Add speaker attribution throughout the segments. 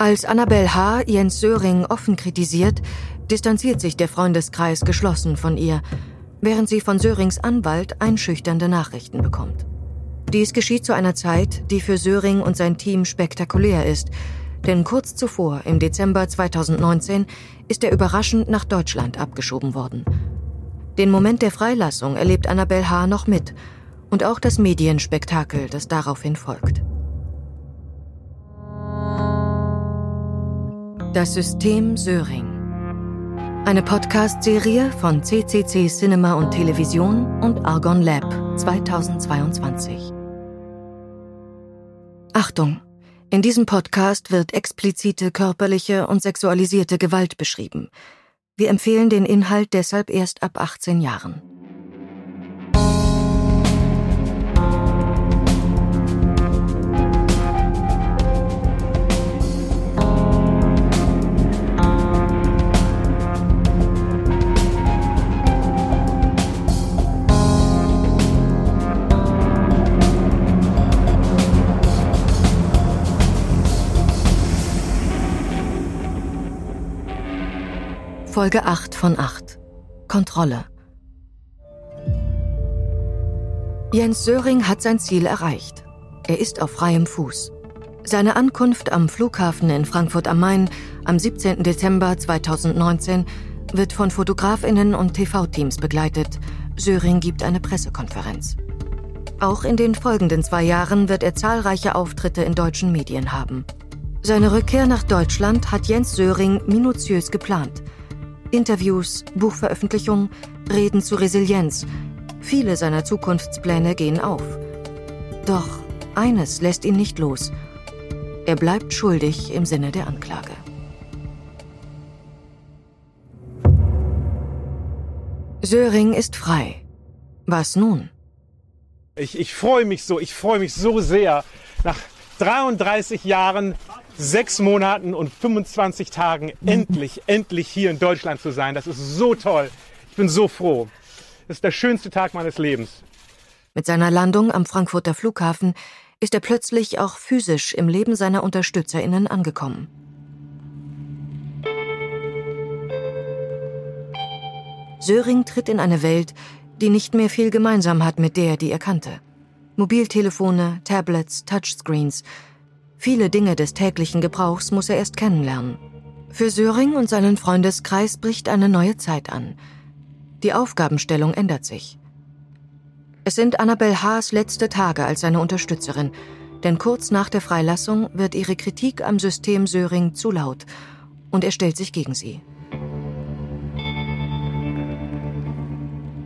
Speaker 1: Als Annabel H. Jens Söring offen kritisiert, distanziert sich der Freundeskreis geschlossen von ihr, während sie von Sörings Anwalt einschüchternde Nachrichten bekommt. Dies geschieht zu einer Zeit, die für Söring und sein Team spektakulär ist, denn kurz zuvor, im Dezember 2019, ist er überraschend nach Deutschland abgeschoben worden. Den Moment der Freilassung erlebt Annabel H. noch mit und auch das Medienspektakel, das daraufhin folgt. Das System Söring. Eine Podcast-Serie von CCC Cinema und Television und Argon Lab 2022. Achtung! In diesem Podcast wird explizite körperliche und sexualisierte Gewalt beschrieben. Wir empfehlen den Inhalt deshalb erst ab 18 Jahren. Folge 8 von 8. Kontrolle. Jens Söring hat sein Ziel erreicht. Er ist auf freiem Fuß. Seine Ankunft am Flughafen in Frankfurt am Main am 17. Dezember 2019 wird von Fotografinnen und TV-Teams begleitet. Söring gibt eine Pressekonferenz. Auch in den folgenden zwei Jahren wird er zahlreiche Auftritte in deutschen Medien haben. Seine Rückkehr nach Deutschland hat Jens Söring minutiös geplant – Interviews, Buchveröffentlichungen, Reden zu Resilienz. Viele seiner Zukunftspläne gehen auf. Doch eines lässt ihn nicht los. Er bleibt schuldig im Sinne der Anklage. Söring ist frei. Was nun?
Speaker 2: Ich, ich freue mich so, ich freue mich so sehr. Nach 33 Jahren sechs Monaten und 25 Tagen endlich, endlich hier in Deutschland zu sein. Das ist so toll. Ich bin so froh. Das ist der schönste Tag meines Lebens.
Speaker 1: Mit seiner Landung am Frankfurter Flughafen ist er plötzlich auch physisch im Leben seiner UnterstützerInnen angekommen. Söring tritt in eine Welt, die nicht mehr viel gemeinsam hat mit der, die er kannte. Mobiltelefone, Tablets, Touchscreens – Viele Dinge des täglichen Gebrauchs muss er erst kennenlernen. Für Söring und seinen Freundeskreis bricht eine neue Zeit an. Die Aufgabenstellung ändert sich. Es sind Annabel Haas letzte Tage als seine Unterstützerin, denn kurz nach der Freilassung wird ihre Kritik am System Söring zu laut und er stellt sich gegen sie.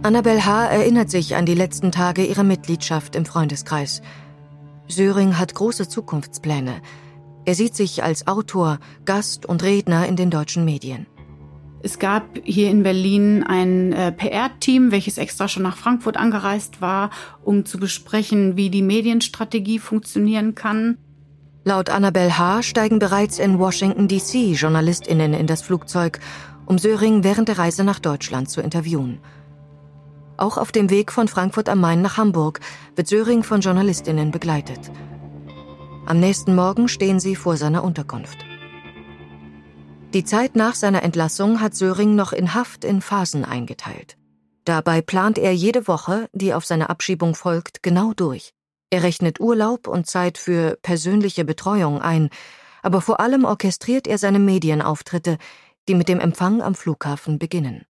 Speaker 1: Annabel H. erinnert sich an die letzten Tage ihrer Mitgliedschaft im Freundeskreis – Söring hat große Zukunftspläne. Er sieht sich als Autor, Gast und Redner in den deutschen Medien.
Speaker 3: Es gab hier in Berlin ein äh, PR-Team, welches extra schon nach Frankfurt angereist war, um zu besprechen, wie die Medienstrategie funktionieren kann.
Speaker 1: Laut Annabel H. steigen bereits in Washington, D.C. JournalistInnen in das Flugzeug, um Söring während der Reise nach Deutschland zu interviewen. Auch auf dem Weg von Frankfurt am Main nach Hamburg wird Söring von Journalistinnen begleitet. Am nächsten Morgen stehen sie vor seiner Unterkunft. Die Zeit nach seiner Entlassung hat Söring noch in Haft in Phasen eingeteilt. Dabei plant er jede Woche, die auf seine Abschiebung folgt, genau durch. Er rechnet Urlaub und Zeit für persönliche Betreuung ein, aber vor allem orchestriert er seine Medienauftritte, die mit dem Empfang am Flughafen beginnen.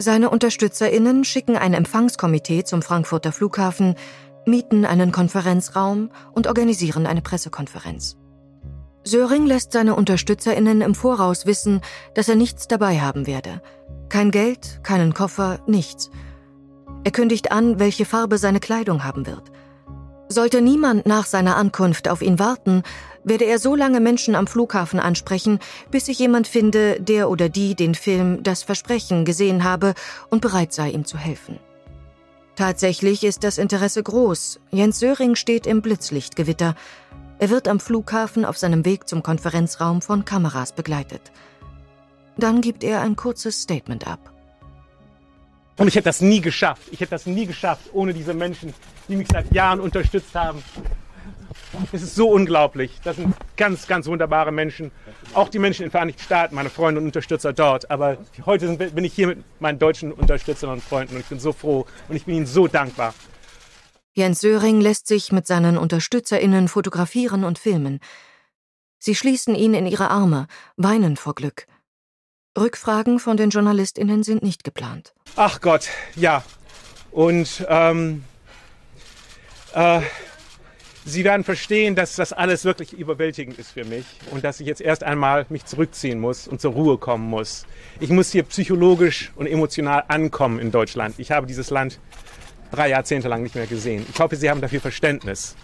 Speaker 1: Seine UnterstützerInnen schicken ein Empfangskomitee zum Frankfurter Flughafen, mieten einen Konferenzraum und organisieren eine Pressekonferenz. Söring lässt seine UnterstützerInnen im Voraus wissen, dass er nichts dabei haben werde. Kein Geld, keinen Koffer, nichts. Er kündigt an, welche Farbe seine Kleidung haben wird. Sollte niemand nach seiner Ankunft auf ihn warten, werde er so lange Menschen am Flughafen ansprechen, bis sich jemand finde, der oder die den Film Das Versprechen gesehen habe und bereit sei, ihm zu helfen. Tatsächlich ist das Interesse groß. Jens Söring steht im Blitzlichtgewitter. Er wird am Flughafen auf seinem Weg zum Konferenzraum von Kameras begleitet. Dann gibt er ein kurzes Statement ab.
Speaker 2: Und ich hätte das nie geschafft. Ich hätte das nie geschafft ohne diese Menschen, die mich seit Jahren unterstützt haben. Es ist so unglaublich. Das sind ganz, ganz wunderbare Menschen. Auch die Menschen in den Vereinigten Staaten, meine Freunde und Unterstützer dort. Aber heute bin ich hier mit meinen deutschen Unterstützern und Freunden und ich bin so froh und ich bin ihnen so dankbar.
Speaker 1: Jens Söring lässt sich mit seinen UnterstützerInnen fotografieren und filmen. Sie schließen ihn in ihre Arme, weinen vor Glück. Rückfragen von den JournalistInnen sind nicht geplant.
Speaker 2: Ach Gott, ja. Und ähm, äh, Sie werden verstehen, dass das alles wirklich überwältigend ist für mich und dass ich jetzt erst einmal mich zurückziehen muss und zur Ruhe kommen muss. Ich muss hier psychologisch und emotional ankommen in Deutschland. Ich habe dieses Land drei Jahrzehnte lang nicht mehr gesehen. Ich hoffe, Sie haben dafür Verständnis.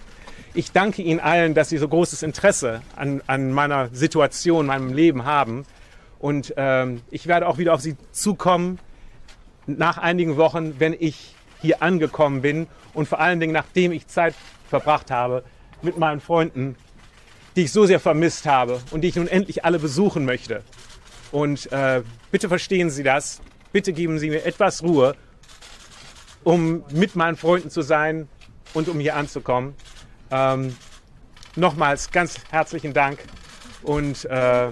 Speaker 2: Ich danke Ihnen allen, dass Sie so großes Interesse an, an meiner Situation, meinem Leben haben. Und ähm, ich werde auch wieder auf Sie zukommen nach einigen Wochen, wenn ich hier angekommen bin und vor allen Dingen nachdem ich Zeit verbracht habe mit meinen Freunden, die ich so sehr vermisst habe und die ich nun endlich alle besuchen möchte. Und äh, bitte verstehen Sie das. Bitte geben Sie mir etwas Ruhe, um mit meinen Freunden zu sein und um hier anzukommen. Ähm, nochmals ganz herzlichen Dank und äh,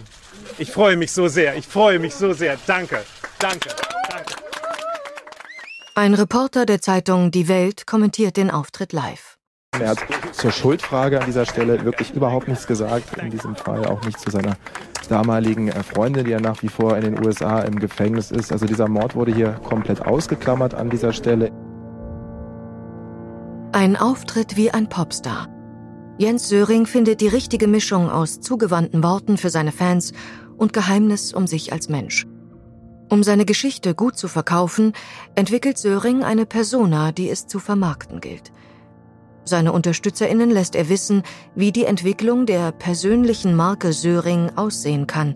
Speaker 2: ich freue mich so sehr. Ich freue mich so sehr. Danke, danke, danke.
Speaker 1: Ein Reporter der Zeitung Die Welt kommentiert den Auftritt live.
Speaker 4: Er hat zur Schuldfrage an dieser Stelle wirklich überhaupt nichts gesagt. In diesem Fall auch nicht zu seiner damaligen äh, Freundin, die ja nach wie vor in den USA im Gefängnis ist. Also dieser Mord wurde hier komplett ausgeklammert an dieser Stelle.
Speaker 1: Ein Auftritt wie ein Popstar. Jens Söring findet die richtige Mischung aus zugewandten Worten für seine Fans und Geheimnis um sich als Mensch. Um seine Geschichte gut zu verkaufen, entwickelt Söring eine Persona, die es zu vermarkten gilt. Seine Unterstützerinnen lässt er wissen, wie die Entwicklung der persönlichen Marke Söring aussehen kann.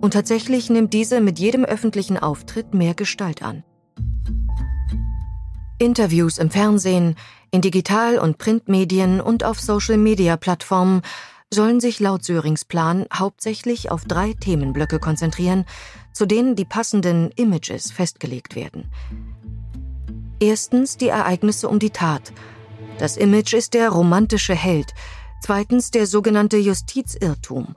Speaker 1: Und tatsächlich nimmt diese mit jedem öffentlichen Auftritt mehr Gestalt an. Interviews im Fernsehen, in Digital- und Printmedien und auf Social-Media-Plattformen sollen sich laut Sörings Plan hauptsächlich auf drei Themenblöcke konzentrieren, zu denen die passenden Images festgelegt werden. Erstens die Ereignisse um die Tat. Das Image ist der romantische Held. Zweitens der sogenannte Justizirrtum.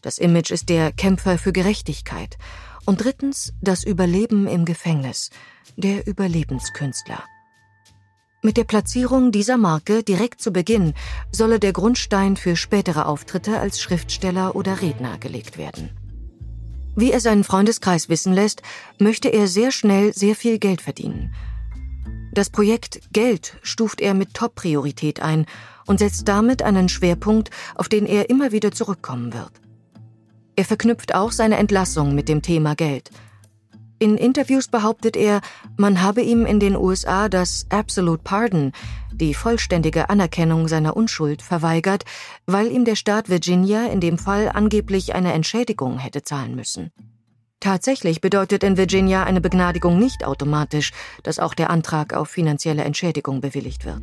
Speaker 1: Das Image ist der Kämpfer für Gerechtigkeit. Und drittens das Überleben im Gefängnis, der Überlebenskünstler. Mit der Platzierung dieser Marke direkt zu Beginn solle der Grundstein für spätere Auftritte als Schriftsteller oder Redner gelegt werden. Wie er seinen Freundeskreis wissen lässt, möchte er sehr schnell sehr viel Geld verdienen. Das Projekt Geld stuft er mit Top-Priorität ein und setzt damit einen Schwerpunkt, auf den er immer wieder zurückkommen wird. Er verknüpft auch seine Entlassung mit dem Thema Geld. In Interviews behauptet er, man habe ihm in den USA das Absolute Pardon, die vollständige Anerkennung seiner Unschuld, verweigert, weil ihm der Staat Virginia in dem Fall angeblich eine Entschädigung hätte zahlen müssen. Tatsächlich bedeutet in Virginia eine Begnadigung nicht automatisch, dass auch der Antrag auf finanzielle Entschädigung bewilligt wird.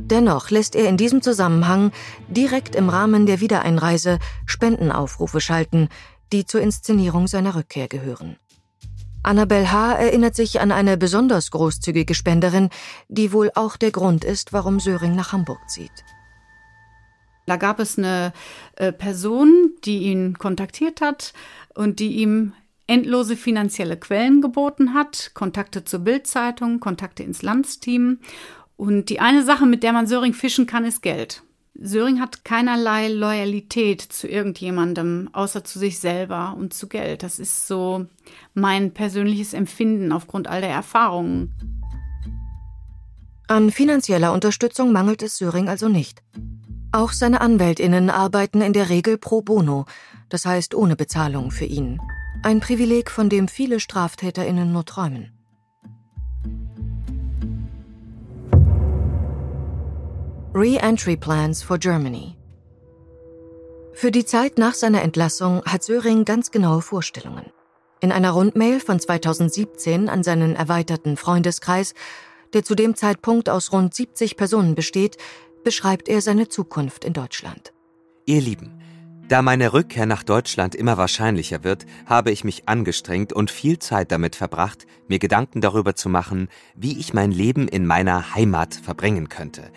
Speaker 1: Dennoch lässt er in diesem Zusammenhang direkt im Rahmen der Wiedereinreise Spendenaufrufe schalten, die zur Inszenierung seiner Rückkehr gehören. Annabel H. erinnert sich an eine besonders großzügige Spenderin, die wohl auch der Grund ist, warum Söring nach Hamburg zieht.
Speaker 3: Da gab es eine äh, Person, die ihn kontaktiert hat und die ihm endlose finanzielle Quellen geboten hat, Kontakte zur Bildzeitung, Kontakte ins Landsteam. Und die eine Sache, mit der man Söring fischen kann, ist Geld. Söring hat keinerlei Loyalität zu irgendjemandem, außer zu sich selber und zu Geld. Das ist so mein persönliches Empfinden aufgrund all der Erfahrungen.
Speaker 1: An finanzieller Unterstützung mangelt es Söring also nicht. Auch seine Anwältinnen arbeiten in der Regel pro bono, das heißt ohne Bezahlung für ihn. Ein Privileg, von dem viele Straftäterinnen nur träumen. Re-Entry Plans for Germany Für die Zeit nach seiner Entlassung hat Söring ganz genaue Vorstellungen. In einer Rundmail von 2017 an seinen erweiterten Freundeskreis, der zu dem Zeitpunkt aus rund 70 Personen besteht, beschreibt er seine Zukunft in Deutschland.
Speaker 5: Ihr Lieben, da meine Rückkehr nach Deutschland immer wahrscheinlicher wird, habe ich mich angestrengt und viel Zeit damit verbracht, mir Gedanken darüber zu machen, wie ich mein Leben in meiner Heimat verbringen könnte.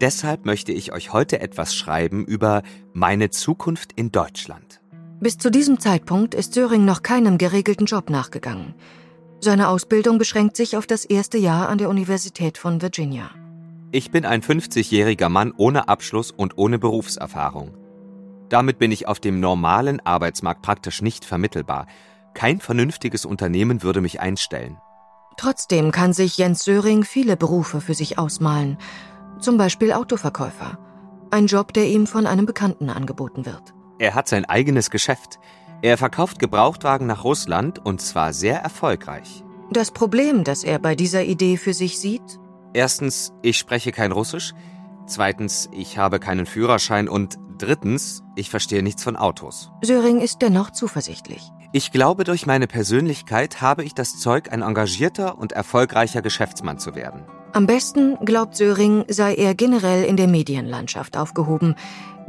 Speaker 5: Deshalb möchte ich euch heute etwas schreiben über meine Zukunft in Deutschland.
Speaker 1: Bis zu diesem Zeitpunkt ist Söring noch keinem geregelten Job nachgegangen. Seine Ausbildung beschränkt sich auf das erste Jahr an der Universität von Virginia.
Speaker 5: Ich bin ein 50-jähriger Mann ohne Abschluss und ohne Berufserfahrung. Damit bin ich auf dem normalen Arbeitsmarkt praktisch nicht vermittelbar. Kein vernünftiges Unternehmen würde mich einstellen.
Speaker 1: Trotzdem kann sich Jens Söring viele Berufe für sich ausmalen. Zum Beispiel Autoverkäufer. Ein Job, der ihm von einem Bekannten angeboten wird.
Speaker 5: Er hat sein eigenes Geschäft. Er verkauft Gebrauchtwagen nach Russland und zwar sehr erfolgreich.
Speaker 1: Das Problem, das er bei dieser Idee für sich sieht?
Speaker 5: Erstens, ich spreche kein Russisch. Zweitens, ich habe keinen Führerschein. Und drittens, ich verstehe nichts von Autos.
Speaker 1: Söring ist dennoch zuversichtlich.
Speaker 5: Ich glaube, durch meine Persönlichkeit habe ich das Zeug, ein engagierter und erfolgreicher Geschäftsmann zu werden.
Speaker 1: Am besten, glaubt Söring, sei er generell in der Medienlandschaft aufgehoben,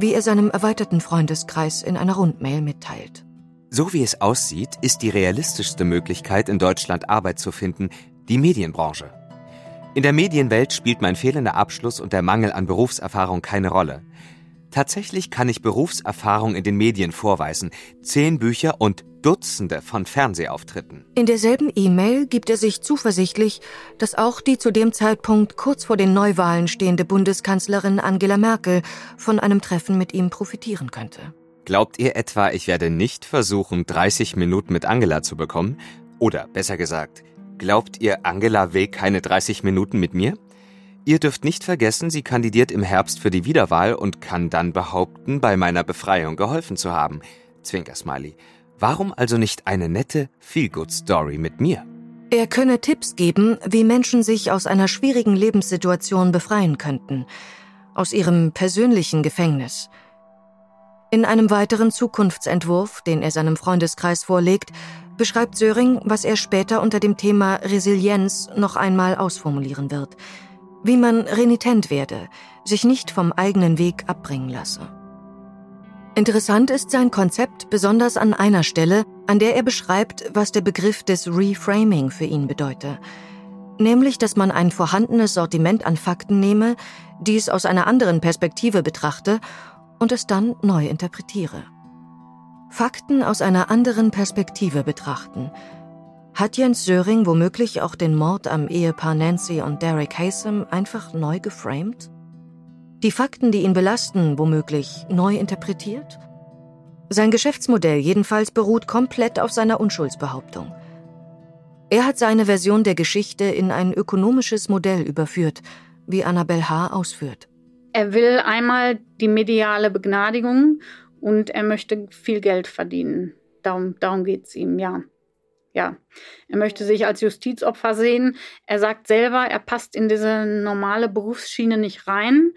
Speaker 1: wie er seinem erweiterten Freundeskreis in einer Rundmail mitteilt.
Speaker 5: So wie es aussieht, ist die realistischste Möglichkeit, in Deutschland Arbeit zu finden, die Medienbranche. In der Medienwelt spielt mein fehlender Abschluss und der Mangel an Berufserfahrung keine Rolle. Tatsächlich kann ich Berufserfahrung in den Medien vorweisen, zehn Bücher und Dutzende von Fernsehauftritten.
Speaker 1: In derselben E-Mail gibt er sich zuversichtlich, dass auch die zu dem Zeitpunkt kurz vor den Neuwahlen stehende Bundeskanzlerin Angela Merkel von einem Treffen mit ihm profitieren könnte.
Speaker 5: Glaubt ihr etwa, ich werde nicht versuchen, 30 Minuten mit Angela zu bekommen? Oder besser gesagt, glaubt ihr, Angela will keine 30 Minuten mit mir? Ihr dürft nicht vergessen, sie kandidiert im Herbst für die Wiederwahl und kann dann behaupten, bei meiner Befreiung geholfen zu haben. Zwinker Smiley. Warum also nicht eine nette Feelgood-Story mit mir?
Speaker 1: Er könne Tipps geben, wie Menschen sich aus einer schwierigen Lebenssituation befreien könnten. Aus ihrem persönlichen Gefängnis. In einem weiteren Zukunftsentwurf, den er seinem Freundeskreis vorlegt, beschreibt Söring, was er später unter dem Thema Resilienz noch einmal ausformulieren wird – wie man renitent werde, sich nicht vom eigenen Weg abbringen lasse. Interessant ist sein Konzept besonders an einer Stelle, an der er beschreibt, was der Begriff des Reframing für ihn bedeute. Nämlich, dass man ein vorhandenes Sortiment an Fakten nehme, dies aus einer anderen Perspektive betrachte und es dann neu interpretiere. Fakten aus einer anderen Perspektive betrachten – hat Jens Söring womöglich auch den Mord am Ehepaar Nancy und Derek Haysom einfach neu geframed? Die Fakten, die ihn belasten, womöglich neu interpretiert? Sein Geschäftsmodell jedenfalls beruht komplett auf seiner Unschuldsbehauptung. Er hat seine Version der Geschichte in ein ökonomisches Modell überführt, wie Annabel H. ausführt.
Speaker 3: Er will einmal die mediale Begnadigung und er möchte viel Geld verdienen. Darum, darum geht es ihm, ja ja, er möchte sich als Justizopfer sehen. Er sagt selber, er passt in diese normale Berufsschiene nicht rein.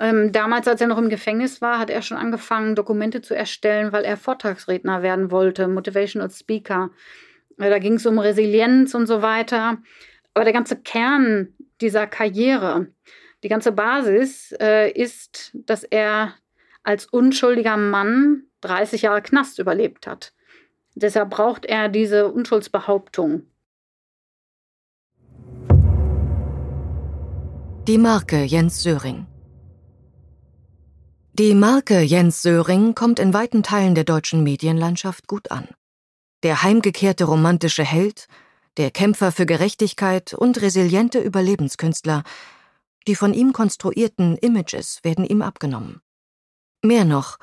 Speaker 3: Ähm, damals, als er noch im Gefängnis war, hat er schon angefangen, Dokumente zu erstellen, weil er Vortragsredner werden wollte, Motivational Speaker. Äh, da ging es um Resilienz und so weiter. Aber der ganze Kern dieser Karriere, die ganze Basis äh, ist, dass er als unschuldiger Mann 30 Jahre Knast überlebt hat. Deshalb braucht er diese Unschuldsbehauptung.
Speaker 1: Die Marke Jens Söring. Die Marke Jens Söring kommt in weiten Teilen der deutschen Medienlandschaft gut an. Der heimgekehrte romantische Held, der Kämpfer für Gerechtigkeit und resiliente Überlebenskünstler, die von ihm konstruierten Images werden ihm abgenommen. Mehr noch,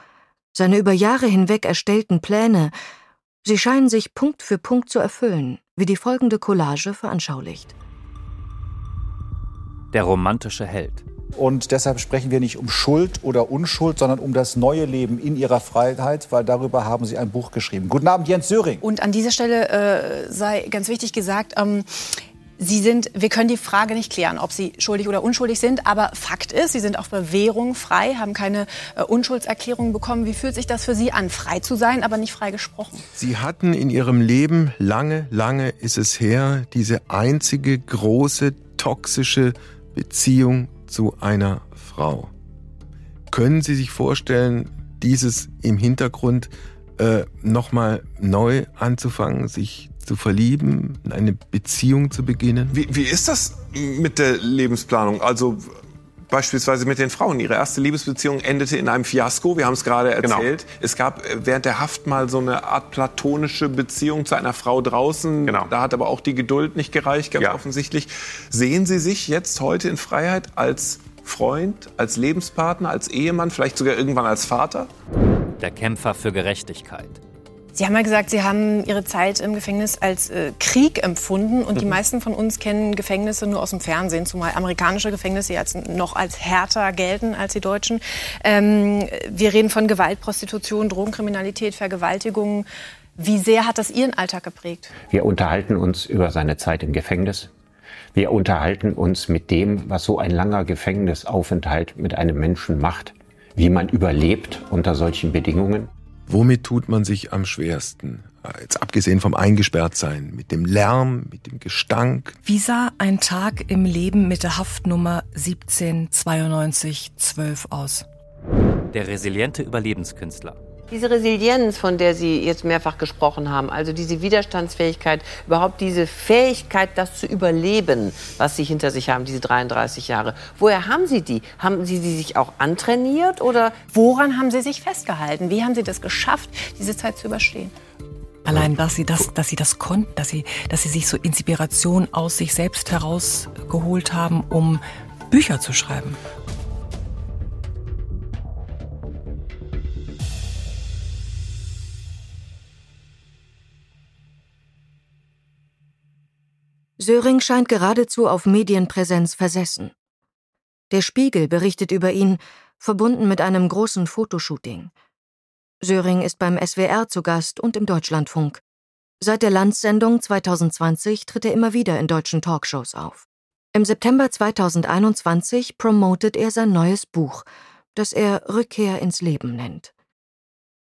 Speaker 1: seine über Jahre hinweg erstellten Pläne Sie scheinen sich Punkt für Punkt zu erfüllen, wie die folgende Collage veranschaulicht.
Speaker 6: Der romantische Held.
Speaker 7: Und deshalb sprechen wir nicht um Schuld oder Unschuld, sondern um das neue Leben in ihrer Freiheit, weil darüber haben Sie ein Buch geschrieben. Guten Abend, Jens Söring.
Speaker 8: Und an dieser Stelle äh, sei ganz wichtig gesagt, ähm, Sie sind, wir können die Frage nicht klären, ob Sie schuldig oder unschuldig sind, aber Fakt ist, Sie sind auf Bewährung frei, haben keine äh, Unschuldserklärung bekommen. Wie fühlt sich das für Sie an, frei zu sein, aber nicht frei gesprochen?
Speaker 9: Sie hatten in Ihrem Leben, lange, lange ist es her, diese einzige große toxische Beziehung zu einer Frau. Können Sie sich vorstellen, dieses im Hintergrund äh, nochmal neu anzufangen, sich zu verlieben, eine Beziehung zu beginnen.
Speaker 10: Wie, wie ist das mit der Lebensplanung? Also
Speaker 9: beispielsweise mit den Frauen. Ihre erste Liebesbeziehung endete in einem Fiasko. Wir haben es gerade
Speaker 2: Genau.
Speaker 9: erzählt. Es gab äh, während der Haft mal so eine Art platonische Beziehung zu einer Frau draußen.
Speaker 2: Genau.
Speaker 9: Da hat aber auch die Geduld nicht gereicht, ganz
Speaker 2: Ja.
Speaker 9: offensichtlich. Sehen Sie sich jetzt heute in Freiheit als Freund, als Lebenspartner, als Ehemann, vielleicht sogar irgendwann als Vater?
Speaker 6: Der Kämpfer für Gerechtigkeit.
Speaker 8: Sie haben ja gesagt, Sie haben Ihre Zeit im Gefängnis als äh, Krieg empfunden. Und die meisten von uns kennen Gefängnisse nur aus dem Fernsehen, zumal amerikanische Gefängnisse jetzt noch als härter gelten als die deutschen. Ähm, wir reden von Gewalt, Prostitution, Drogenkriminalität, Vergewaltigungen. Wie sehr hat das Ihren Alltag geprägt?
Speaker 10: Wir unterhalten uns über seine Zeit im Gefängnis. Wir unterhalten uns mit dem, was so ein langer Gefängnisaufenthalt mit einem Menschen macht, wie man überlebt unter solchen Bedingungen.
Speaker 9: Womit tut man sich am schwersten? Jetzt abgesehen vom Eingesperrtsein, mit dem Lärm, mit dem Gestank.
Speaker 11: Wie sah ein Tag im Leben mit der Haftnummer 179212 aus?
Speaker 6: Der resiliente Überlebenskünstler.
Speaker 12: Diese Resilienz, von der Sie jetzt mehrfach gesprochen haben, also diese Widerstandsfähigkeit, überhaupt diese Fähigkeit, das zu überleben, was Sie hinter sich haben, diese 33 Jahre. Woher haben Sie die? Haben Sie die sich auch antrainiert oder?
Speaker 8: Woran haben Sie sich festgehalten? Wie haben Sie das geschafft, diese Zeit zu überstehen?
Speaker 11: Allein, dass sie das, dass sie das konnten, dass sie, dass sie sich so Inspiration aus sich selbst herausgeholt haben, um Bücher zu schreiben.
Speaker 1: Söring scheint geradezu auf Medienpräsenz versessen. Der Spiegel berichtet über ihn, verbunden mit einem großen Fotoshooting. Söring ist beim SWR zu Gast und im Deutschlandfunk. Seit der Landsendung 2020 tritt er immer wieder in deutschen Talkshows auf. Im September 2021 promotet er sein neues Buch, das er Rückkehr ins Leben nennt.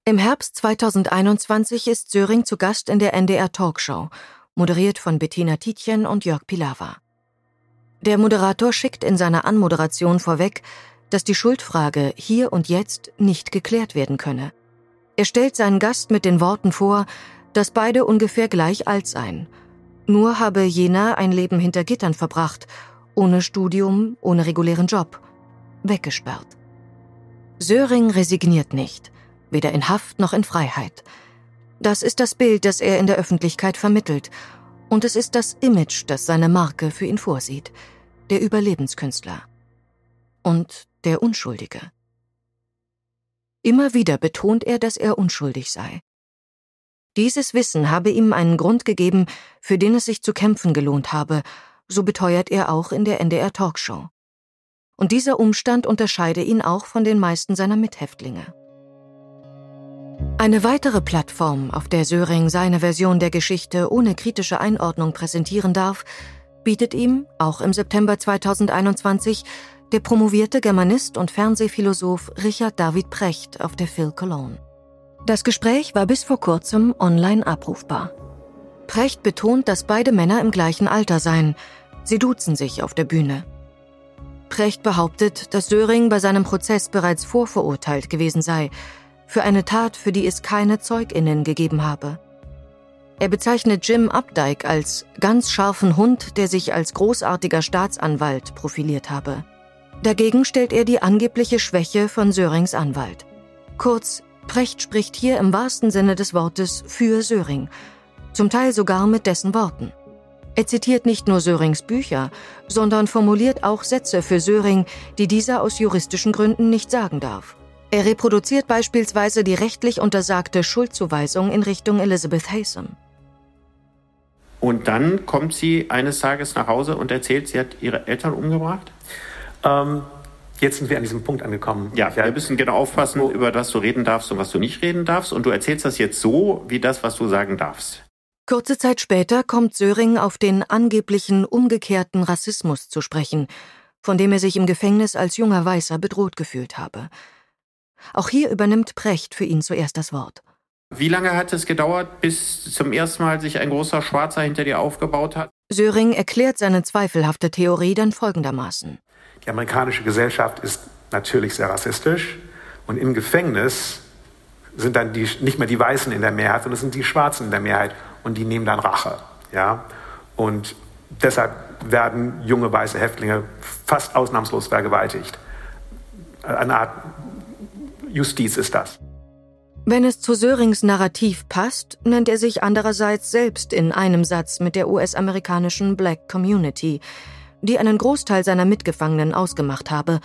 Speaker 1: Im Herbst 2021 ist Söring zu Gast in der NDR Talkshow, moderiert von Bettina Tietjen und Jörg Pilawa. Der Moderator schickt in seiner Anmoderation vorweg, dass die Schuldfrage hier und jetzt nicht geklärt werden könne. Er stellt seinen Gast mit den Worten vor, dass beide ungefähr gleich alt seien. Nur habe jener ein Leben hinter Gittern verbracht, ohne Studium, ohne regulären Job, weggesperrt. Söring resigniert nicht, weder in Haft noch in Freiheit. Das ist das Bild, das er in der Öffentlichkeit vermittelt, und es ist das Image, das seine Marke für ihn vorsieht, der Überlebenskünstler und der Unschuldige. Immer wieder betont er, dass er unschuldig sei. Dieses Wissen habe ihm einen Grund gegeben, für den es sich zu kämpfen gelohnt habe, so beteuert er auch in der NDR Talkshow. Und dieser Umstand unterscheide ihn auch von den meisten seiner Mithäftlinge. Eine weitere Plattform, auf der Söring seine Version der Geschichte ohne kritische Einordnung präsentieren darf, bietet ihm, auch im September 2021, der promovierte Germanist und Fernsehphilosoph Richard David Precht auf der Phil Cologne. Das Gespräch war bis vor kurzem online abrufbar. Precht betont, dass beide Männer im gleichen Alter seien. Sie duzen sich auf der Bühne. Precht behauptet, dass Söring bei seinem Prozess bereits vorverurteilt gewesen sei, für eine Tat, für die es keine ZeugInnen gegeben habe. Er bezeichnet Jim Updike als ganz scharfen Hund, der sich als großartiger Staatsanwalt profiliert habe. Dagegen stellt er die angebliche Schwäche von Sörings Anwalt. Kurz, Precht spricht hier im wahrsten Sinne des Wortes für Söring, zum Teil sogar mit dessen Worten. Er zitiert nicht nur Sörings Bücher, sondern formuliert auch Sätze für Söring, die dieser aus juristischen Gründen nicht sagen darf. Er reproduziert beispielsweise die rechtlich untersagte Schuldzuweisung in Richtung Elizabeth Haysom.
Speaker 13: Und dann kommt sie eines Tages nach Hause und erzählt, sie hat ihre Eltern umgebracht.
Speaker 2: Ähm, jetzt sind wir an diesem Punkt angekommen.
Speaker 13: Ja, wir müssen genau aufpassen, über das du reden darfst und was du nicht reden darfst. Und du erzählst das jetzt so, wie das, was du sagen darfst.
Speaker 1: Kurze Zeit später kommt Söring auf den angeblichen umgekehrten Rassismus zu sprechen, von dem er sich im Gefängnis als junger Weißer bedroht gefühlt habe. Auch hier übernimmt Precht für ihn zuerst das Wort.
Speaker 13: Wie lange hat es gedauert, bis zum ersten Mal sich ein großer Schwarzer hinter dir aufgebaut hat?
Speaker 1: Söring erklärt seine zweifelhafte Theorie dann folgendermaßen.
Speaker 2: Die amerikanische Gesellschaft ist natürlich sehr rassistisch und im Gefängnis sind dann die, nicht mehr die Weißen in der Mehrheit, sondern es sind die Schwarzen in der Mehrheit und die nehmen dann Rache. Ja? Und
Speaker 13: Deshalb werden junge weiße Häftlinge fast ausnahmslos vergewaltigt. Eine Art Justiz ist das.
Speaker 1: Wenn es zu Sörings Narrativ passt, nennt er sich andererseits selbst in einem Satz mit der US-amerikanischen Black Community, die einen Großteil seiner Mitgefangenen ausgemacht habe,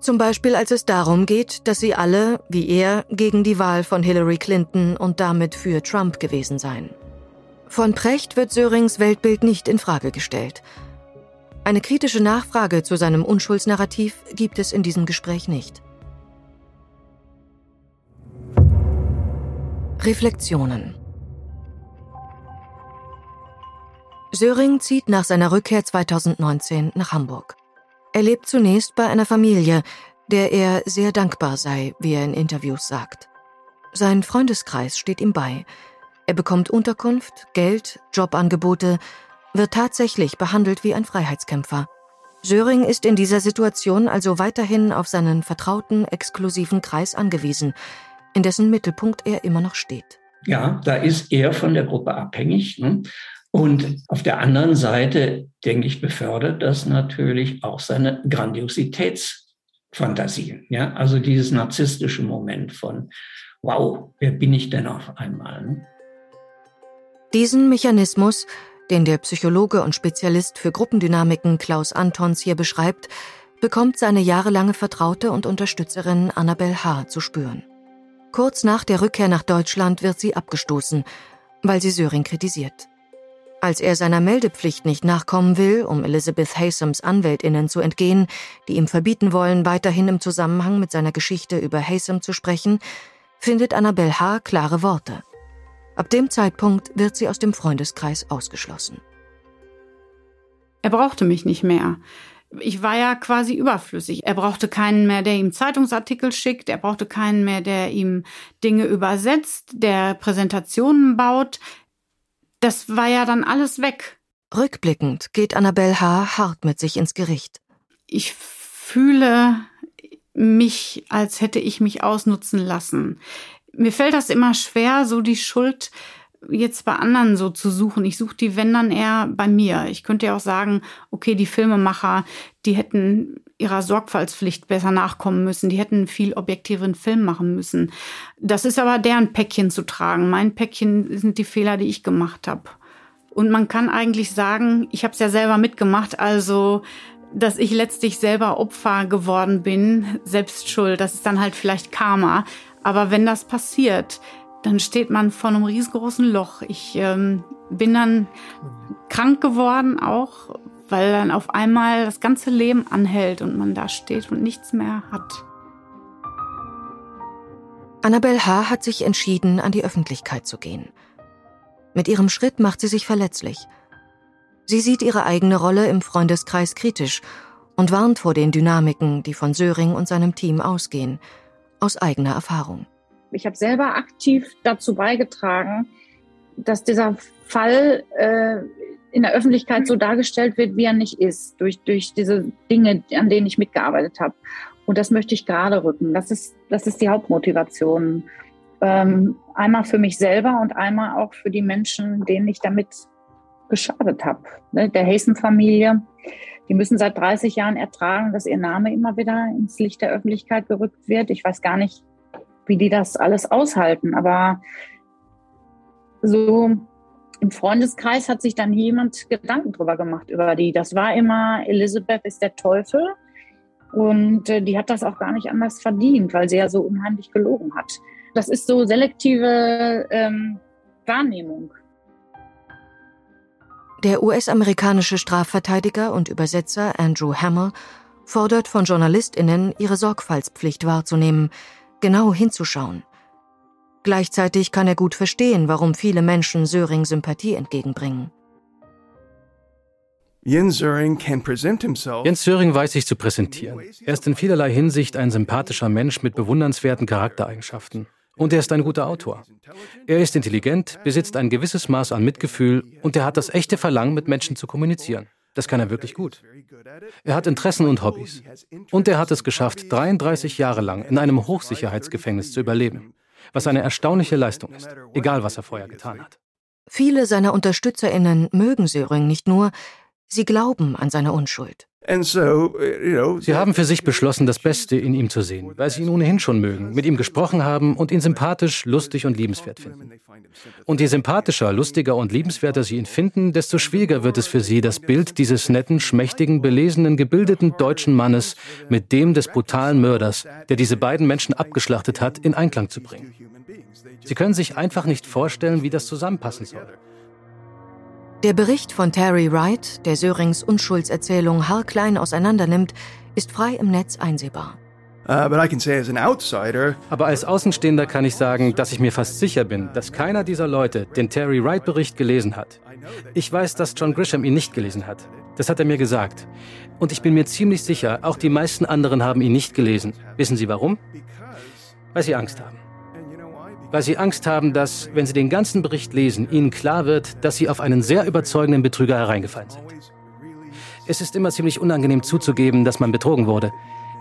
Speaker 1: zum Beispiel als es darum geht, dass sie alle, wie er, gegen die Wahl von Hillary Clinton und damit für Trump gewesen seien. Von Precht wird Sörings Weltbild nicht in Frage gestellt. Eine kritische Nachfrage zu seinem Unschuldsnarrativ gibt es in diesem Gespräch nicht. Reflexionen Söring zieht nach seiner Rückkehr 2019 nach Hamburg. Er lebt zunächst bei einer Familie, der er sehr dankbar sei, wie er in Interviews sagt. Sein Freundeskreis steht ihm bei. Er bekommt Unterkunft, Geld, Jobangebote, wird tatsächlich behandelt wie ein Freiheitskämpfer. Söring ist in dieser Situation also weiterhin auf seinen vertrauten, exklusiven Kreis angewiesen, in dessen Mittelpunkt er immer noch steht.
Speaker 14: Ja, da ist er von der Gruppe abhängig. Ne? Und auf der anderen Seite, denke ich, befördert das natürlich auch seine Grandiositätsfantasien. Ja, also dieses narzisstische Moment von, wow, wer bin ich denn auf einmal? Ne?
Speaker 1: Diesen Mechanismus, den der Psychologe und Spezialist für Gruppendynamiken Klaus Antons hier beschreibt, bekommt seine jahrelange Vertraute und Unterstützerin Annabel H. zu spüren. Kurz nach der Rückkehr nach Deutschland wird sie abgestoßen, weil sie Söring kritisiert. Als er seiner Meldepflicht nicht nachkommen will, um Elizabeth Haysams Anwältinnen zu entgehen, die ihm verbieten wollen, weiterhin im Zusammenhang mit seiner Geschichte über Haysam zu sprechen, findet Annabelle H. klare Worte. Ab dem Zeitpunkt wird sie aus dem Freundeskreis ausgeschlossen.
Speaker 3: Er brauchte mich nicht mehr. Ich war ja quasi überflüssig. Er brauchte keinen mehr, der ihm Zeitungsartikel schickt. Er brauchte keinen mehr, der ihm Dinge übersetzt, der Präsentationen baut. Das war ja dann alles weg.
Speaker 1: Rückblickend geht Annabelle H. hart mit sich ins Gericht.
Speaker 3: Ich fühle mich, als hätte ich mich ausnutzen lassen. Mir fällt das immer schwer, so die Schuld jetzt bei anderen so zu suchen. Ich suche die, wenn dann eher bei mir. Ich könnte ja auch sagen, okay, die Filmemacher, die hätten ihrer Sorgfaltspflicht besser nachkommen müssen. Die hätten viel objektiveren Film machen müssen. Das ist aber deren Päckchen zu tragen. Mein Päckchen sind die Fehler, die ich gemacht habe. Und man kann eigentlich sagen, ich habe es ja selber mitgemacht, also dass ich letztlich selber Opfer geworden bin, selbst schuld. Das ist dann halt vielleicht Karma. Aber wenn das passiert, dann steht man vor einem riesengroßen Loch. Ich ähm, bin dann krank geworden auch, weil dann auf einmal das ganze Leben anhält und man da steht und nichts mehr hat.
Speaker 1: Annabelle H. hat sich entschieden, an die Öffentlichkeit zu gehen. Mit ihrem Schritt macht sie sich verletzlich. Sie sieht ihre eigene Rolle im Freundeskreis kritisch und warnt vor den Dynamiken, die von Söring und seinem Team ausgehen, aus eigener Erfahrung.
Speaker 15: Ich habe selber aktiv dazu beigetragen, dass dieser Fall äh, in der Öffentlichkeit so dargestellt wird, wie er nicht ist, durch, durch diese Dinge, an denen ich mitgearbeitet habe. Und das möchte ich gerade rücken. Das ist, das ist die Hauptmotivation. Ähm, einmal für mich selber und einmal auch für die Menschen, denen ich damit geschadet habe. Ne? Der Hasten-Familie, die müssen seit 30 Jahren ertragen, dass ihr Name immer wieder ins Licht der Öffentlichkeit gerückt wird. Ich weiß gar nicht, wie die das alles aushalten. Aber so im Freundeskreis hat sich dann jemand Gedanken drüber gemacht über die. Das war immer, Elisabeth ist der Teufel. Und äh, die hat das auch gar nicht anders verdient, weil sie ja so unheimlich gelogen hat. Das ist so selektive ähm, Wahrnehmung.
Speaker 1: Der US-amerikanische Strafverteidiger und Übersetzer Andrew Hammer fordert von JournalistInnen, ihre Sorgfaltspflicht wahrzunehmen, genau hinzuschauen. Gleichzeitig kann er gut verstehen, warum viele Menschen Söring Sympathie entgegenbringen.
Speaker 16: Jens Söring weiß sich zu präsentieren. Er ist in vielerlei Hinsicht ein sympathischer Mensch mit bewundernswerten Charaktereigenschaften. Und er ist ein guter Autor. Er ist intelligent, besitzt ein gewisses Maß an Mitgefühl und er hat das echte Verlangen, mit Menschen zu kommunizieren. Das kann er wirklich gut. Er hat Interessen und Hobbys. Und er hat es geschafft, 33 Jahre lang in einem Hochsicherheitsgefängnis zu überleben, was eine erstaunliche Leistung ist, egal was er vorher getan hat.
Speaker 1: Viele seiner UnterstützerInnen mögen Söring nicht nur, Sie glauben an seine Unschuld.
Speaker 16: Sie haben für sich beschlossen, das Beste in ihm zu sehen, weil sie ihn ohnehin schon mögen, mit ihm gesprochen haben und ihn sympathisch, lustig und liebenswert finden. Und je sympathischer, lustiger und liebenswerter sie ihn finden, desto schwieriger wird es für sie, das Bild dieses netten, schmächtigen, belesenen, gebildeten deutschen Mannes mit dem des brutalen Mörders, der diese beiden Menschen abgeschlachtet hat, in Einklang zu bringen. Sie können sich einfach nicht vorstellen, wie das zusammenpassen soll.
Speaker 1: Der Bericht von Terry Wright, der Sörings Unschuldserzählung haarklein auseinandernimmt, ist frei im Netz einsehbar.
Speaker 16: Uh, Aber als Außenstehender kann ich sagen, dass ich mir fast sicher bin, dass keiner dieser Leute den Terry Wright-Bericht gelesen hat. Ich weiß, dass John Grisham ihn nicht gelesen hat. Das hat er mir gesagt. Und ich bin mir ziemlich sicher, auch die meisten anderen haben ihn nicht gelesen. Wissen Sie warum? Weil sie Angst haben weil sie Angst haben, dass, wenn sie den ganzen Bericht lesen, ihnen klar wird, dass sie auf einen sehr überzeugenden Betrüger hereingefallen sind. Es ist immer ziemlich unangenehm zuzugeben, dass man betrogen wurde.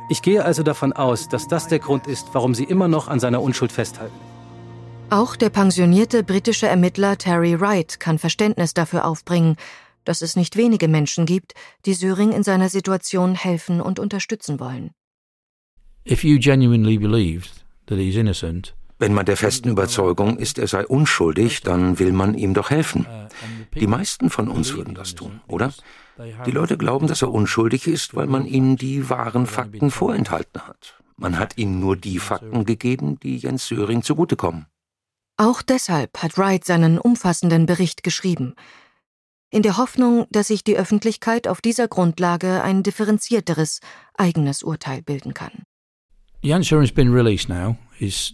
Speaker 16: Ich gehe also davon aus, dass das der Grund ist, warum sie immer noch an seiner Unschuld festhalten.
Speaker 1: Auch der pensionierte britische Ermittler Terry Wright kann Verständnis dafür aufbringen, dass es nicht wenige Menschen gibt, die Söring in seiner Situation helfen und unterstützen wollen.
Speaker 17: If you genuinely believed that he's innocent,
Speaker 18: wenn man der festen Überzeugung ist, er sei unschuldig, dann will man ihm doch helfen. Die meisten von uns würden das tun, oder? Die Leute glauben, dass er unschuldig ist, weil man ihnen die wahren Fakten vorenthalten hat. Man hat ihnen nur die Fakten gegeben, die Jens Söring zugutekommen.
Speaker 1: Auch deshalb hat Wright seinen umfassenden Bericht geschrieben. In der Hoffnung, dass sich die Öffentlichkeit auf dieser Grundlage ein differenzierteres, eigenes Urteil bilden kann.
Speaker 17: Jens Söring's been released now. He's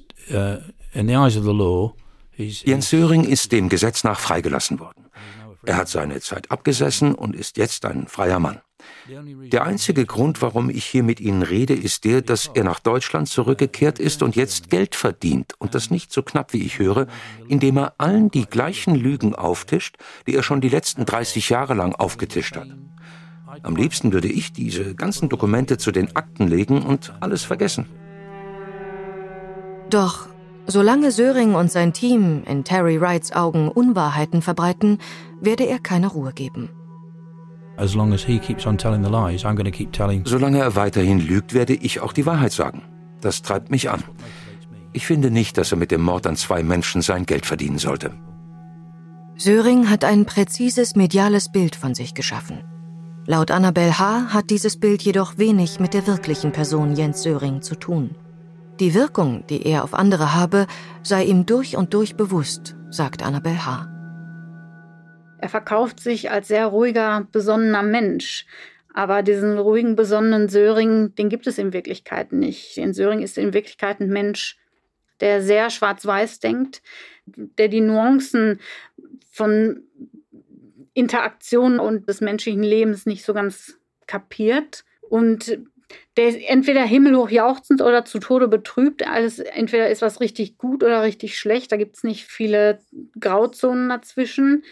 Speaker 18: Jens Söring ist dem Gesetz nach freigelassen worden. Er hat seine Zeit abgesessen und ist jetzt ein freier Mann. Der einzige Grund, warum ich hier mit Ihnen rede, ist der, dass er nach Deutschland zurückgekehrt ist und jetzt Geld verdient und das nicht so knapp, wie ich höre, indem er allen die gleichen Lügen auftischt, die er schon die letzten 30 Jahre lang aufgetischt hat. Am liebsten würde ich diese ganzen Dokumente zu den Akten legen und alles vergessen.
Speaker 1: Doch solange Söring und sein Team in Terry Wrights Augen Unwahrheiten verbreiten, werde er keine Ruhe geben.
Speaker 18: Solange er weiterhin lügt, werde ich auch die Wahrheit sagen. Das treibt mich an. Ich finde nicht, dass er mit dem Mord an zwei Menschen sein Geld verdienen sollte.
Speaker 1: Söring hat ein präzises mediales Bild von sich geschaffen. Laut Annabel H. hat dieses Bild jedoch wenig mit der wirklichen Person Jens Söring zu tun. Die Wirkung, die er auf andere habe, sei ihm durch und durch bewusst, sagt Annabel H.
Speaker 3: Er verkauft sich als sehr ruhiger, besonnener Mensch. Aber diesen ruhigen, besonnenen Söring, den gibt es in Wirklichkeit nicht. Den Söring ist in Wirklichkeit ein Mensch, der sehr schwarz-weiß denkt, der die Nuancen von Interaktion und des menschlichen Lebens nicht so ganz kapiert und der ist entweder himmelhoch jauchzend oder zu Tode betrübt. Alles, entweder ist was richtig gut oder richtig schlecht. Da gibt es nicht viele Grauzonen dazwischen.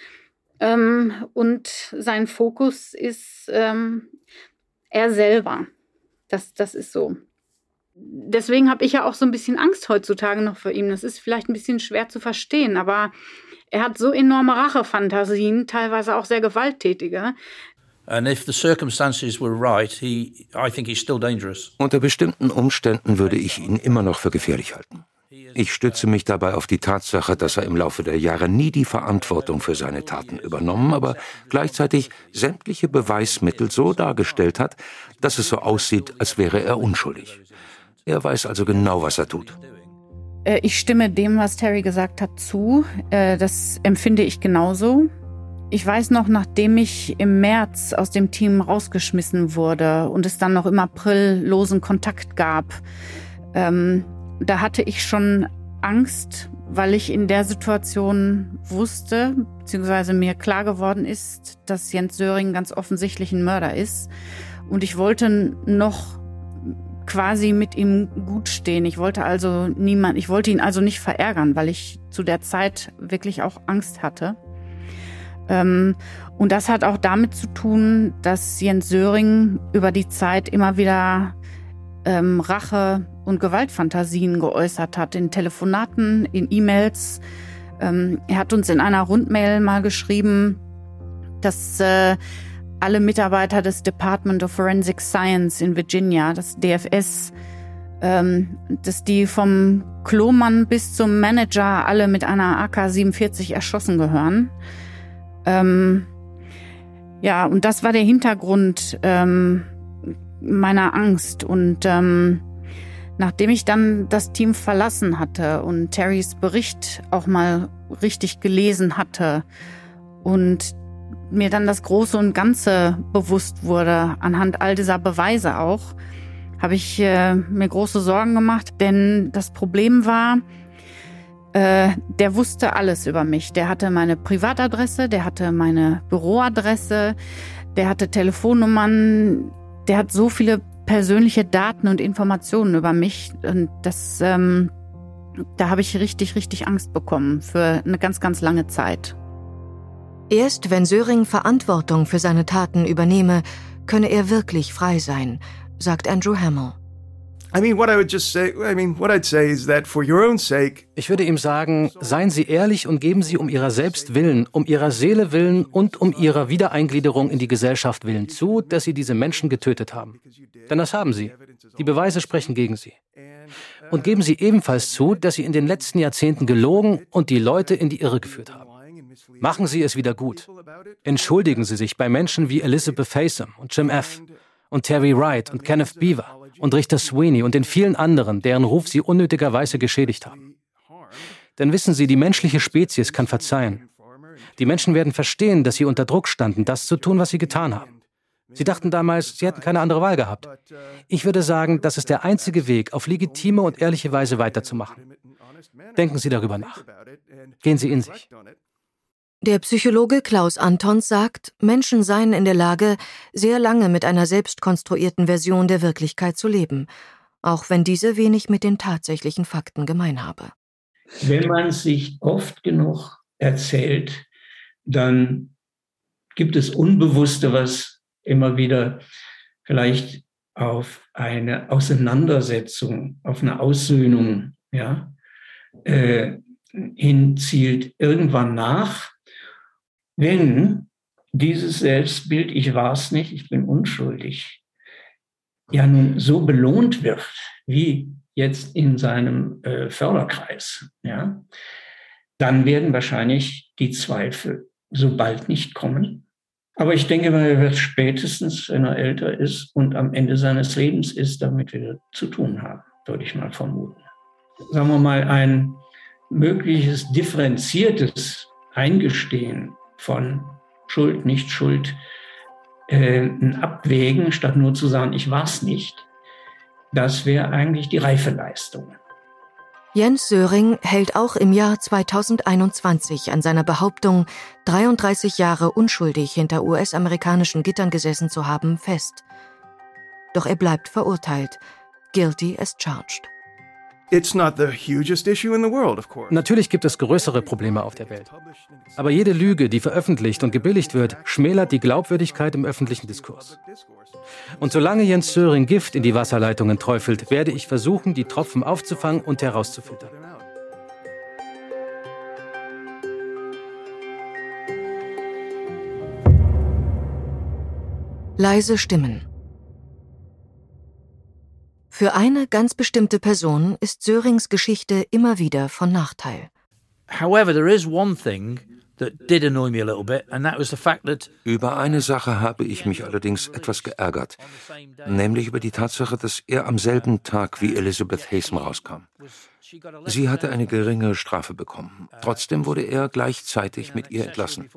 Speaker 3: Ähm, und sein Fokus ist ähm, er selber. Das, das ist so. Deswegen habe ich ja auch so ein bisschen Angst heutzutage noch vor ihm. Das ist vielleicht ein bisschen schwer zu verstehen, aber er hat so enorme Rachefantasien, teilweise auch sehr gewalttätige,
Speaker 18: unter bestimmten Umständen würde ich ihn immer noch für gefährlich halten. Ich stütze mich dabei auf die Tatsache, dass er im Laufe der Jahre nie die Verantwortung für seine Taten übernommen, aber gleichzeitig sämtliche Beweismittel so dargestellt hat, dass es so aussieht, als wäre er unschuldig. Er weiß also genau, was er tut.
Speaker 3: Äh, ich stimme dem, was Terry gesagt hat, zu. Äh, das empfinde ich genauso. Ich weiß noch, nachdem ich im März aus dem Team rausgeschmissen wurde und es dann noch im April losen Kontakt gab, ähm, da hatte ich schon Angst, weil ich in der Situation wusste, beziehungsweise mir klar geworden ist, dass Jens Söring ganz offensichtlich ein Mörder ist. Und ich wollte noch quasi mit ihm gut stehen. Ich wollte also niemand, ich wollte ihn also nicht verärgern, weil ich zu der Zeit wirklich auch Angst hatte. Ähm, und das hat auch damit zu tun, dass Jens Söring über die Zeit immer wieder ähm, Rache und Gewaltfantasien geäußert hat, in Telefonaten, in E-Mails. Ähm, er hat uns in einer Rundmail mal geschrieben, dass äh, alle Mitarbeiter des Department of Forensic Science in Virginia, das DFS, dass die vom Klomann bis zum Manager alle mit einer AK-47 erschossen gehören. Ähm, ja, und das war der Hintergrund ähm, meiner Angst. Und ähm, nachdem ich dann das Team verlassen hatte und Terrys Bericht auch mal richtig gelesen hatte und mir dann das Große und Ganze bewusst wurde, anhand all dieser Beweise auch, habe ich äh, mir große Sorgen gemacht, denn das Problem war, äh, der wusste alles über mich. Der hatte meine Privatadresse, der hatte meine Büroadresse, der hatte Telefonnummern, der hat so viele persönliche Daten und Informationen über mich. Und das, ähm, da habe ich richtig, richtig Angst bekommen für eine ganz, ganz lange Zeit.
Speaker 1: Erst wenn Söring Verantwortung für seine Taten übernehme, könne er wirklich frei sein, sagt Andrew Hamill.
Speaker 16: Ich würde ihm sagen, seien Sie ehrlich und geben Sie um Ihrer selbst willen, um Ihrer Seele willen und um Ihrer Wiedereingliederung in die Gesellschaft willen zu, dass Sie diese Menschen getötet haben. Denn das haben Sie. Die Beweise sprechen gegen Sie. Und geben Sie ebenfalls zu, dass Sie in den letzten Jahrzehnten gelogen und die Leute in die Irre geführt haben. Machen Sie es wieder gut. Entschuldigen Sie sich bei Menschen wie Elizabeth Haysom und Jim F. und Terry Wright und Kenneth Beaver und Richter Sweeney und den vielen anderen, deren Ruf Sie unnötigerweise geschädigt haben. Denn wissen Sie, die menschliche Spezies kann verzeihen. Die Menschen werden verstehen, dass sie unter Druck standen, das zu tun, was sie getan haben. Sie dachten damals, sie hätten keine andere Wahl gehabt. Ich würde sagen, das ist der einzige Weg, auf legitime und ehrliche Weise weiterzumachen. Denken Sie darüber nach. Gehen Sie in sich.
Speaker 1: Der Psychologe Klaus Antons sagt, Menschen seien in der Lage, sehr lange mit einer selbst konstruierten Version der Wirklichkeit zu leben, auch wenn diese wenig mit den tatsächlichen Fakten gemein habe.
Speaker 14: Wenn man sich oft genug erzählt, dann gibt es Unbewusste, was immer wieder vielleicht auf eine Auseinandersetzung, auf eine Aussöhnung ja, äh, hinzielt, irgendwann nach wenn dieses Selbstbild, ich war es nicht, ich bin unschuldig, ja nun so belohnt wird, wie jetzt in seinem äh, Förderkreis, ja, dann werden wahrscheinlich die Zweifel so bald nicht kommen. Aber ich denke mal, er wird spätestens, wenn er älter ist und am Ende seines Lebens ist, damit wieder zu tun haben, würde ich mal vermuten. Sagen wir mal, ein mögliches differenziertes Eingestehen von Schuld, nicht Schuld, äh, Abwägen, statt nur zu sagen, ich war es nicht. Das wäre eigentlich die Reifeleistung.
Speaker 1: Jens Söring hält auch im Jahr 2021 an seiner Behauptung, 33 Jahre unschuldig hinter US-amerikanischen Gittern gesessen zu haben, fest. Doch er bleibt verurteilt, guilty as charged.
Speaker 16: Natürlich gibt es größere Probleme auf der Welt. Aber jede Lüge, die veröffentlicht und gebilligt wird, schmälert die Glaubwürdigkeit im öffentlichen Diskurs. Und solange Jens Söring Gift in die Wasserleitungen träufelt, werde ich versuchen, die Tropfen aufzufangen und herauszufiltern.
Speaker 1: Leise Stimmen. Für eine ganz bestimmte Person ist Sörings Geschichte immer wieder von Nachteil.
Speaker 18: However, there is one thing über eine Sache habe ich mich allerdings etwas geärgert, nämlich über die Tatsache, dass er am selben Tag wie Elizabeth Haysom rauskam. Sie hatte eine geringe Strafe bekommen. Trotzdem wurde er gleichzeitig mit ihr entlassen.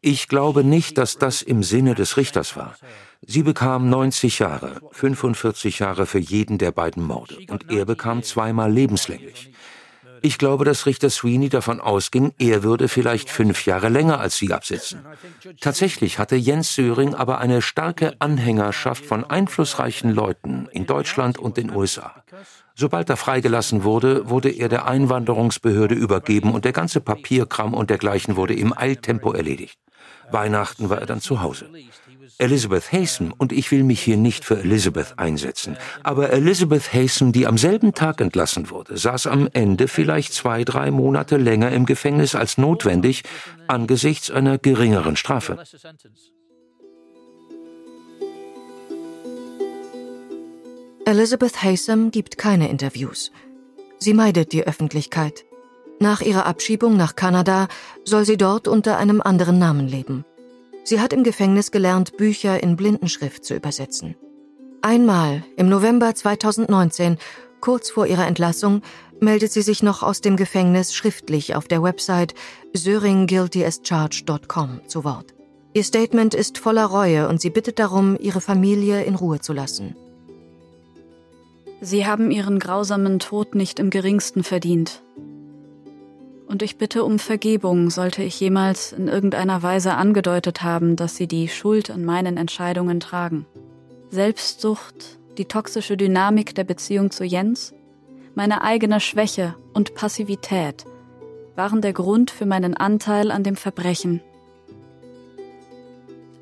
Speaker 18: Ich glaube nicht, dass das im Sinne des Richters war. Sie bekam 90 Jahre, 45 Jahre für jeden der beiden Morde und er bekam zweimal lebenslänglich. Ich glaube, dass Richter Sweeney davon ausging, er würde vielleicht fünf Jahre länger als sie absitzen. Tatsächlich hatte Jens Söring aber eine starke Anhängerschaft von einflussreichen Leuten in Deutschland und den USA. Sobald er freigelassen wurde, wurde er der Einwanderungsbehörde übergeben und der ganze Papierkram und dergleichen wurde im Eiltempo erledigt. Weihnachten war er dann zu Hause. Elizabeth Haysom, und ich will mich hier nicht für Elizabeth einsetzen, aber Elizabeth Haysom, die am selben Tag entlassen wurde, saß am Ende vielleicht zwei, drei Monate länger im Gefängnis als notwendig angesichts einer geringeren Strafe.
Speaker 1: Elizabeth Haysom gibt keine Interviews. Sie meidet die Öffentlichkeit. Nach ihrer Abschiebung nach Kanada soll sie dort unter einem anderen Namen leben. Sie hat im Gefängnis gelernt, Bücher in Blindenschrift zu übersetzen. Einmal, im November 2019, kurz vor ihrer Entlassung, meldet sie sich noch aus dem Gefängnis schriftlich auf der Website söringguiltyascharged.com zu Wort. Ihr Statement ist voller Reue und sie bittet darum, ihre Familie in Ruhe zu lassen.
Speaker 19: Sie haben Ihren grausamen Tod nicht im geringsten verdient. Und ich bitte um Vergebung, sollte ich jemals in irgendeiner Weise angedeutet haben, dass Sie die Schuld an meinen Entscheidungen tragen. Selbstsucht, die toxische Dynamik der Beziehung zu Jens, meine eigene Schwäche und Passivität waren der Grund für meinen Anteil an dem Verbrechen.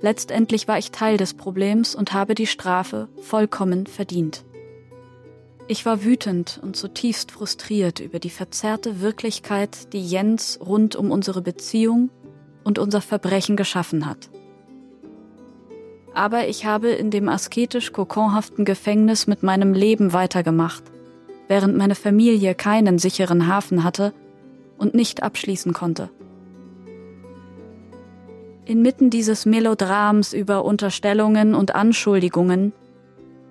Speaker 19: Letztendlich war ich Teil des Problems und habe die Strafe vollkommen verdient. Ich war wütend und zutiefst frustriert über die verzerrte Wirklichkeit, die Jens rund um unsere Beziehung und unser Verbrechen geschaffen hat. Aber ich habe in dem asketisch kokonhaften Gefängnis mit meinem Leben weitergemacht, während meine Familie keinen sicheren Hafen hatte und nicht abschließen konnte. Inmitten dieses Melodrams über Unterstellungen und Anschuldigungen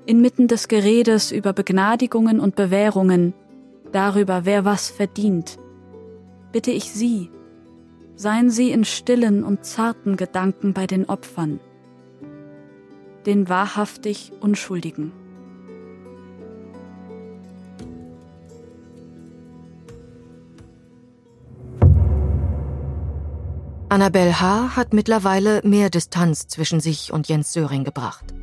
Speaker 19: inmitten des Geredes über Begnadigungen und Bewährungen, darüber, wer was verdient, bitte ich Sie, seien Sie in stillen und zarten Gedanken bei den Opfern, den wahrhaftig Unschuldigen.
Speaker 1: Annabelle H. hat mittlerweile mehr Distanz zwischen sich und Jens Söring gebracht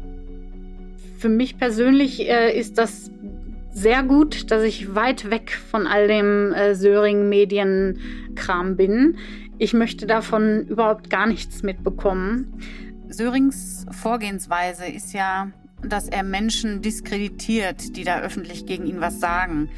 Speaker 15: für mich persönlich äh, ist das sehr gut, dass ich weit weg von all dem äh, Söring-Medienkram bin. Ich möchte davon überhaupt gar nichts mitbekommen.
Speaker 3: Sörings Vorgehensweise ist ja, dass er Menschen diskreditiert, die da öffentlich gegen ihn was sagen.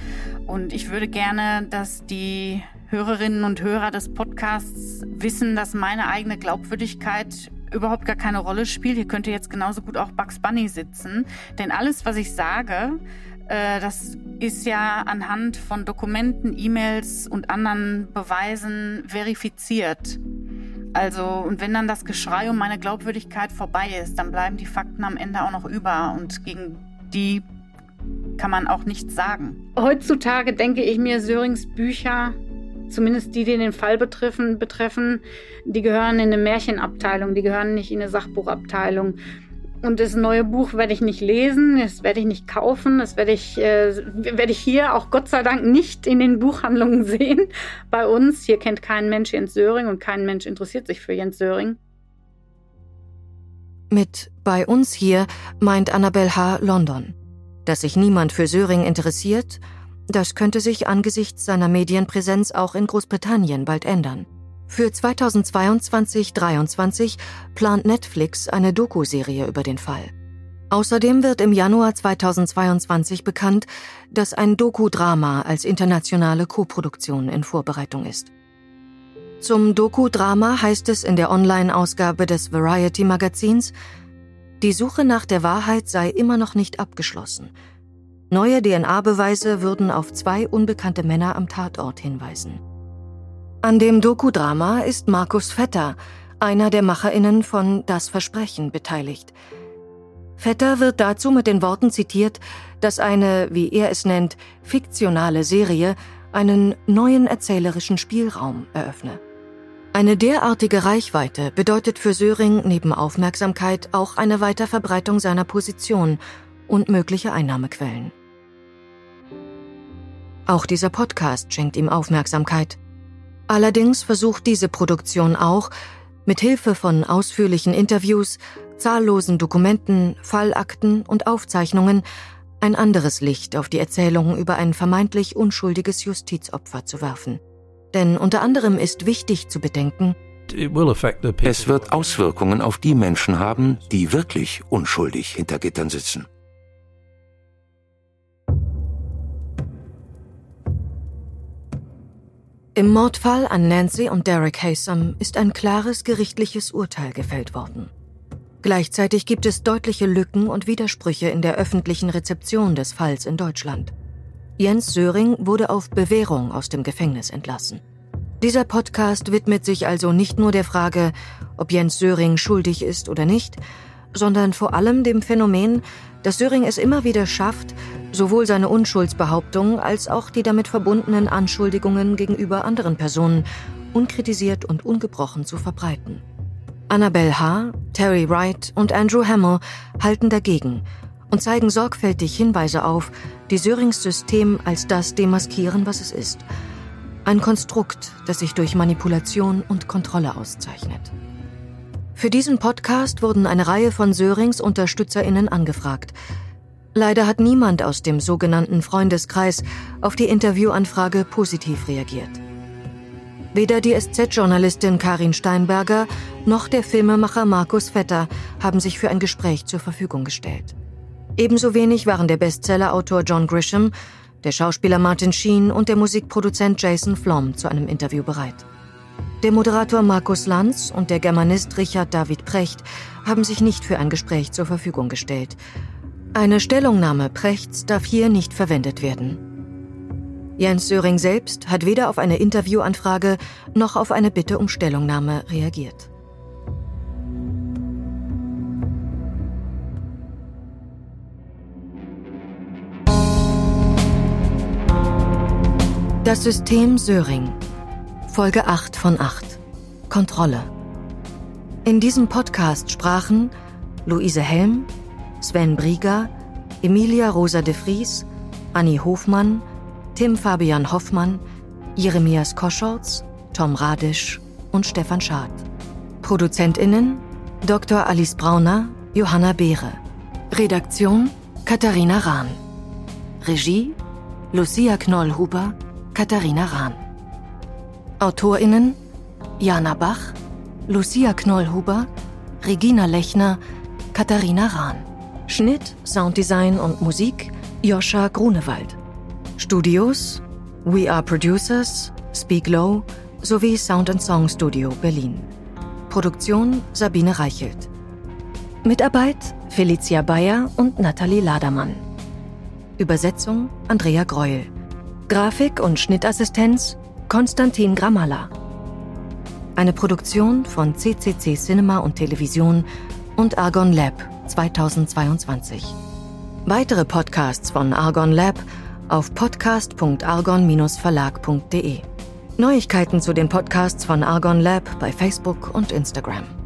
Speaker 3: Und ich würde gerne, dass die Hörerinnen und Hörer des Podcasts wissen, dass meine eigene Glaubwürdigkeit überhaupt gar keine Rolle spielt. Hier könnte jetzt genauso gut auch Bugs Bunny sitzen. Denn alles, was ich sage, äh, das ist ja anhand von Dokumenten, E-Mails und anderen Beweisen verifiziert. Also, und wenn dann das Geschrei um meine Glaubwürdigkeit vorbei ist, dann bleiben die Fakten am Ende auch noch über und gegen die kann man auch nichts sagen.
Speaker 15: Heutzutage denke ich mir, Sörings Bücher zumindest die, die den Fall betreffen, betreffen, die gehören in eine Märchenabteilung, die gehören nicht in eine Sachbuchabteilung. Und das neue Buch werde ich nicht lesen, das werde ich nicht kaufen, das werde ich, äh, werde ich hier auch Gott sei Dank nicht in den Buchhandlungen sehen. Bei uns, hier kennt kein Mensch Jens Söring und kein Mensch interessiert sich für Jens Söring.
Speaker 1: Mit bei uns hier meint Annabel H. London. Dass sich niemand für Söring interessiert, das könnte sich angesichts seiner Medienpräsenz auch in Großbritannien bald ändern. Für 2022-23 plant Netflix eine Doku-Serie über den Fall. Außerdem wird im Januar 2022 bekannt, dass ein Doku-Drama als internationale Koproduktion in Vorbereitung ist. Zum Doku-Drama heißt es in der Online-Ausgabe des Variety-Magazins, die Suche nach der Wahrheit sei immer noch nicht abgeschlossen – Neue DNA-Beweise würden auf zwei unbekannte Männer am Tatort hinweisen. An dem Dokudrama ist Markus Vetter, einer der MacherInnen von Das Versprechen, beteiligt. Vetter wird dazu mit den Worten zitiert, dass eine, wie er es nennt, fiktionale Serie einen neuen erzählerischen Spielraum eröffne. Eine derartige Reichweite bedeutet für Söring neben Aufmerksamkeit auch eine Weiterverbreitung seiner Position und mögliche Einnahmequellen. Auch dieser Podcast schenkt ihm Aufmerksamkeit. Allerdings versucht diese Produktion auch, mit Hilfe von ausführlichen Interviews, zahllosen Dokumenten, Fallakten und Aufzeichnungen ein anderes Licht auf die Erzählung über ein vermeintlich unschuldiges Justizopfer zu werfen. Denn unter anderem ist wichtig zu bedenken,
Speaker 18: Es wird Auswirkungen auf die Menschen haben, die wirklich unschuldig hinter Gittern sitzen.
Speaker 1: Im Mordfall an Nancy und Derek Haysom ist ein klares gerichtliches Urteil gefällt worden. Gleichzeitig gibt es deutliche Lücken und Widersprüche in der öffentlichen Rezeption des Falls in Deutschland. Jens Söring wurde auf Bewährung aus dem Gefängnis entlassen. Dieser Podcast widmet sich also nicht nur der Frage, ob Jens Söring schuldig ist oder nicht, sondern vor allem dem Phänomen, dass Söring es immer wieder schafft, sowohl seine Unschuldsbehauptung als auch die damit verbundenen Anschuldigungen gegenüber anderen Personen unkritisiert und ungebrochen zu verbreiten. Annabelle H., Terry Wright und Andrew Hamill halten dagegen und zeigen sorgfältig Hinweise auf, die Sörings System als das demaskieren, was es ist. Ein Konstrukt, das sich durch Manipulation und Kontrolle auszeichnet. Für diesen Podcast wurden eine Reihe von Sörings UnterstützerInnen angefragt. Leider hat niemand aus dem sogenannten Freundeskreis auf die Interviewanfrage positiv reagiert. Weder die SZ-Journalistin Karin Steinberger noch der Filmemacher Markus Vetter haben sich für ein Gespräch zur Verfügung gestellt. Ebenso wenig waren der Bestsellerautor John Grisham, der Schauspieler Martin Sheen und der Musikproduzent Jason Flom zu einem Interview bereit. Der Moderator Markus Lanz und der Germanist Richard David Precht haben sich nicht für ein Gespräch zur Verfügung gestellt. Eine Stellungnahme Prechts darf hier nicht verwendet werden. Jens Söring selbst hat weder auf eine Interviewanfrage noch auf eine Bitte um Stellungnahme reagiert. Das System Söring Folge 8 von 8. Kontrolle. In diesem Podcast sprachen Luise Helm, Sven Brieger, Emilia Rosa de Vries, Annie Hofmann, Tim Fabian Hoffmann, Jeremias Koschorz, Tom Radisch und Stefan Schad. ProduzentInnen Dr. Alice Brauner, Johanna Beere. Redaktion Katharina Rahn. Regie Lucia Knollhuber, Katharina Rahn. AutorInnen Jana Bach, Lucia Knollhuber, Regina Lechner, Katharina Rahn. Schnitt, Sounddesign und Musik Joscha Grunewald. Studios We Are Producers, Speak Low sowie Sound and Song Studio Berlin. Produktion Sabine Reichelt. Mitarbeit Felicia Bayer und Nathalie Ladermann. Übersetzung Andrea Greuel. Grafik und Schnittassistenz Konstantin Gramala. Eine Produktion von CCC Cinema und Television und Argon Lab 2022. Weitere Podcasts von Argon Lab auf podcast.argon-verlag.de. Neuigkeiten zu den Podcasts von Argon Lab bei Facebook und Instagram.